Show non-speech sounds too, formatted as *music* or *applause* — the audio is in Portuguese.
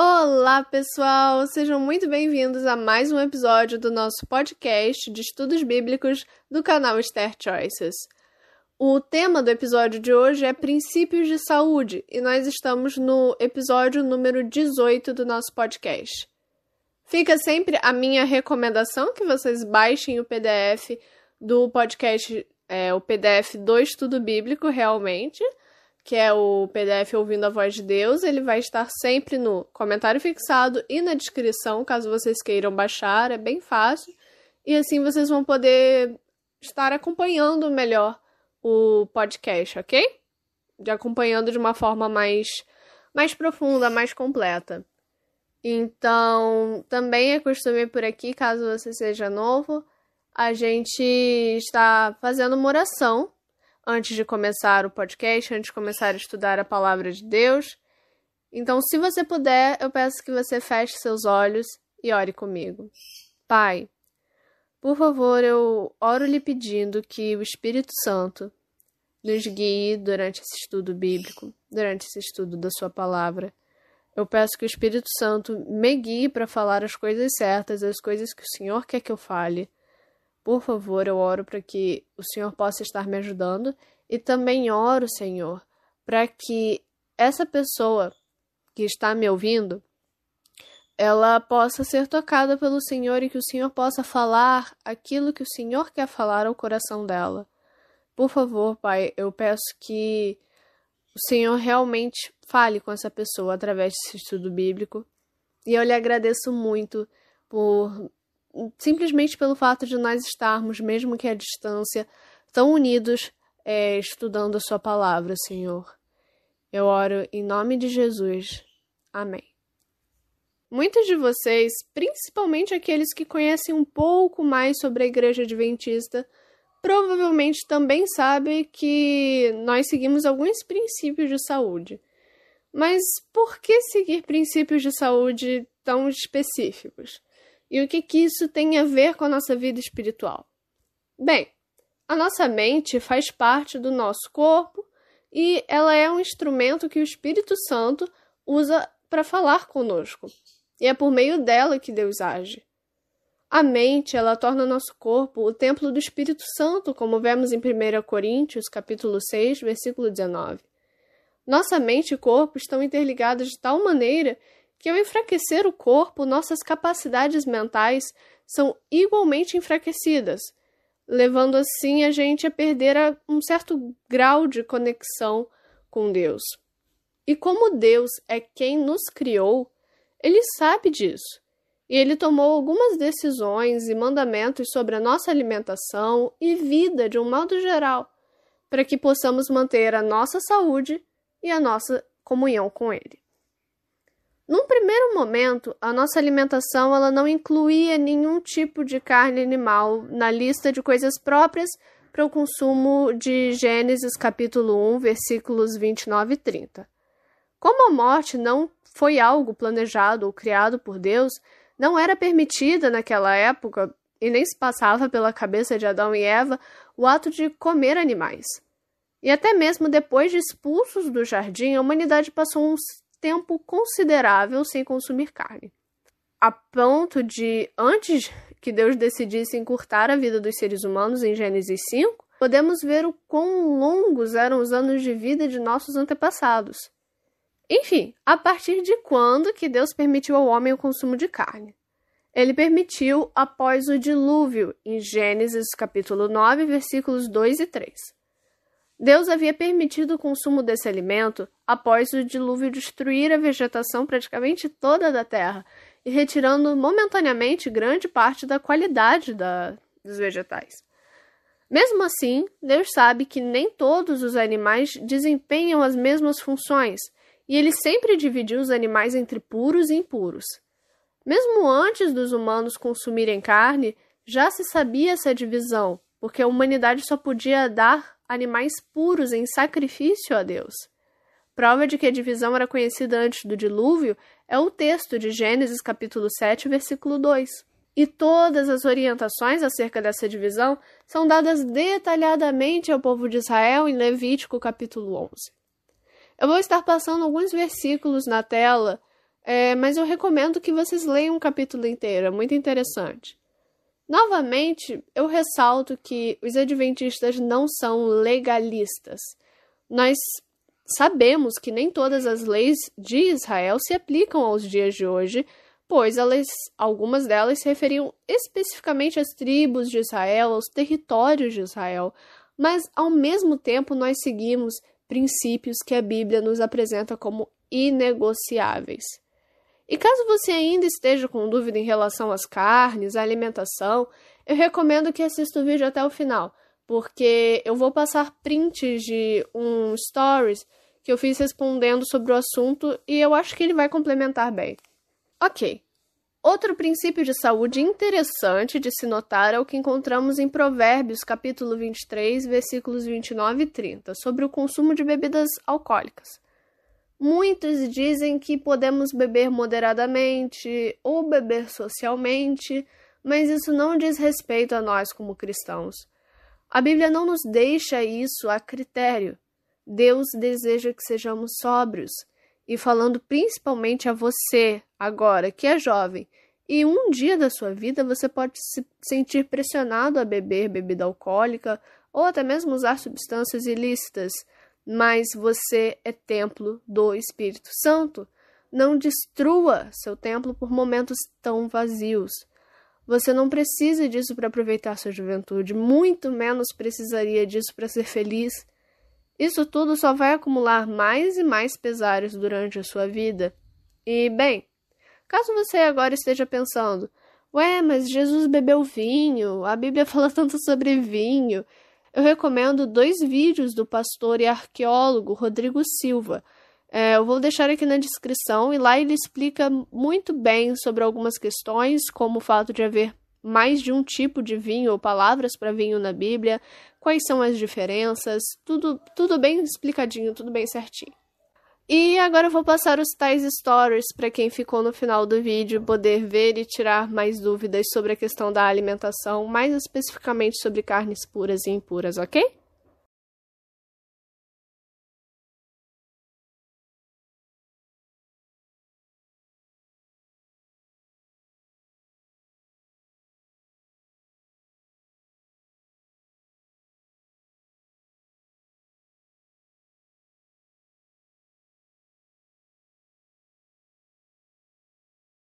Olá, pessoal! Sejam muito bem-vindos a mais um episódio do nosso podcast de estudos bíblicos do canal Esther Choices. O tema do episódio de hoje é princípios de saúde e nós estamos no episódio número 18 do nosso podcast. Fica sempre a minha recomendação que vocês baixem o PDF do podcast, é, o PDF do estudo bíblico, realmente que é o PDF Ouvindo a Voz de Deus, ele vai estar sempre no comentário fixado e na descrição, caso vocês queiram baixar, é bem fácil. E assim vocês vão poder estar acompanhando melhor o podcast, ok? De acompanhando de uma forma mais, mais profunda, mais completa. Então, também é costume por aqui, caso você seja novo, a gente está fazendo uma oração antes de começar o podcast, antes de começar a estudar a palavra de Deus. Então, se você puder, eu peço que você feche seus olhos e ore comigo. Pai, por favor, eu oro lhe pedindo que o Espírito Santo nos guie durante esse estudo bíblico, durante esse estudo da Sua palavra. Eu peço que o Espírito Santo me guie para falar as coisas certas, as coisas que o Senhor quer que eu fale. Por favor, eu oro para que o Senhor possa estar me ajudando e também oro, Senhor, para que essa pessoa que está me ouvindo ela possa ser tocada pelo Senhor e que o Senhor possa falar aquilo que o Senhor quer falar ao coração dela. Por favor, Pai, eu peço que o Senhor realmente fale com essa pessoa através desse estudo bíblico. E eu lhe agradeço muito por simplesmente pelo fato de nós estarmos, mesmo que à distância, tão unidos é, estudando a Sua palavra, Senhor. Eu oro em nome de Jesus. Amém. Muitos de vocês, principalmente aqueles que conhecem um pouco mais sobre a Igreja Adventista, provavelmente também sabem que nós seguimos alguns princípios de saúde. Mas por que seguir princípios de saúde tão específicos? E o que, que isso tem a ver com a nossa vida espiritual? Bem, a nossa mente faz parte do nosso corpo e ela é um instrumento que o Espírito Santo usa para falar conosco. E é por meio dela que Deus age. A mente, ela torna nosso corpo o templo do Espírito Santo, como vemos em 1 Coríntios, capítulo 6, versículo 19. Nossa mente e corpo estão interligados de tal maneira que, ao enfraquecer o corpo, nossas capacidades mentais são igualmente enfraquecidas, levando assim a gente a perder um certo grau de conexão com Deus. E como Deus é quem nos criou, ele sabe disso. E ele tomou algumas decisões e mandamentos sobre a nossa alimentação e vida de um modo geral, para que possamos manter a nossa saúde e a nossa comunhão com ele. Num primeiro momento, a nossa alimentação ela não incluía nenhum tipo de carne animal na lista de coisas próprias para o consumo de Gênesis capítulo 1, versículos 29 e 30. Como a morte não foi algo planejado ou criado por Deus, não era permitida naquela época e nem se passava pela cabeça de Adão e Eva o ato de comer animais. E até mesmo depois de expulsos do jardim, a humanidade passou um tempo considerável sem consumir carne. A ponto de, antes que Deus decidisse encurtar a vida dos seres humanos em Gênesis 5, podemos ver o quão longos eram os anos de vida de nossos antepassados. Enfim, a partir de quando que Deus permitiu ao homem o consumo de carne? Ele permitiu após o dilúvio, em Gênesis capítulo 9, versículos 2 e 3. Deus havia permitido o consumo desse alimento após o dilúvio destruir a vegetação praticamente toda da terra e retirando momentaneamente grande parte da qualidade da, dos vegetais. Mesmo assim, Deus sabe que nem todos os animais desempenham as mesmas funções, e ele sempre dividiu os animais entre puros e impuros. Mesmo antes dos humanos consumirem carne, já se sabia essa divisão, porque a humanidade só podia dar animais puros em sacrifício a Deus. Prova de que a divisão era conhecida antes do dilúvio é o texto de Gênesis capítulo 7, versículo 2. E todas as orientações acerca dessa divisão são dadas detalhadamente ao povo de Israel em Levítico capítulo 11. Eu vou estar passando alguns versículos na tela é, mas eu recomendo que vocês leiam um capítulo inteiro, é muito interessante. Novamente, eu ressalto que os adventistas não são legalistas. Nós sabemos que nem todas as leis de Israel se aplicam aos dias de hoje, pois elas, algumas delas se referiam especificamente às tribos de Israel, aos territórios de Israel, mas ao mesmo tempo nós seguimos princípios que a Bíblia nos apresenta como inegociáveis. E caso você ainda esteja com dúvida em relação às carnes, à alimentação, eu recomendo que assista o vídeo até o final, porque eu vou passar prints de um stories que eu fiz respondendo sobre o assunto e eu acho que ele vai complementar bem. Ok. Outro princípio de saúde interessante de se notar é o que encontramos em Provérbios, capítulo 23, versículos 29 e 30, sobre o consumo de bebidas alcoólicas. Muitos dizem que podemos beber moderadamente ou beber socialmente, mas isso não diz respeito a nós como cristãos. A Bíblia não nos deixa isso a critério. Deus deseja que sejamos sóbrios. E falando principalmente a você, agora que é jovem, e um dia da sua vida você pode se sentir pressionado a beber bebida alcoólica ou até mesmo usar substâncias ilícitas mas você é templo do Espírito Santo. Não destrua seu templo por momentos tão vazios. Você não precisa disso para aproveitar sua juventude, muito menos precisaria disso para ser feliz. Isso tudo só vai acumular mais e mais pesares durante a sua vida. E, bem, caso você agora esteja pensando, ué, mas Jesus bebeu vinho, a Bíblia *laughs* fala tanto sobre vinho, eu recomendo dois vídeos do pastor e arqueólogo Rodrigo Silva. É, eu vou deixar aqui na descrição e lá ele explica muito bem sobre algumas questões, como o fato de haver mais de um tipo de vinho ou palavras para vinho na Bíblia, quais são as diferenças, tudo, tudo bem explicadinho, tudo bem certinho. E agora eu vou passar os tais stories para quem ficou no final do vídeo poder ver e tirar mais dúvidas sobre a questão da alimentação, mais especificamente sobre carnes puras e impuras, ok?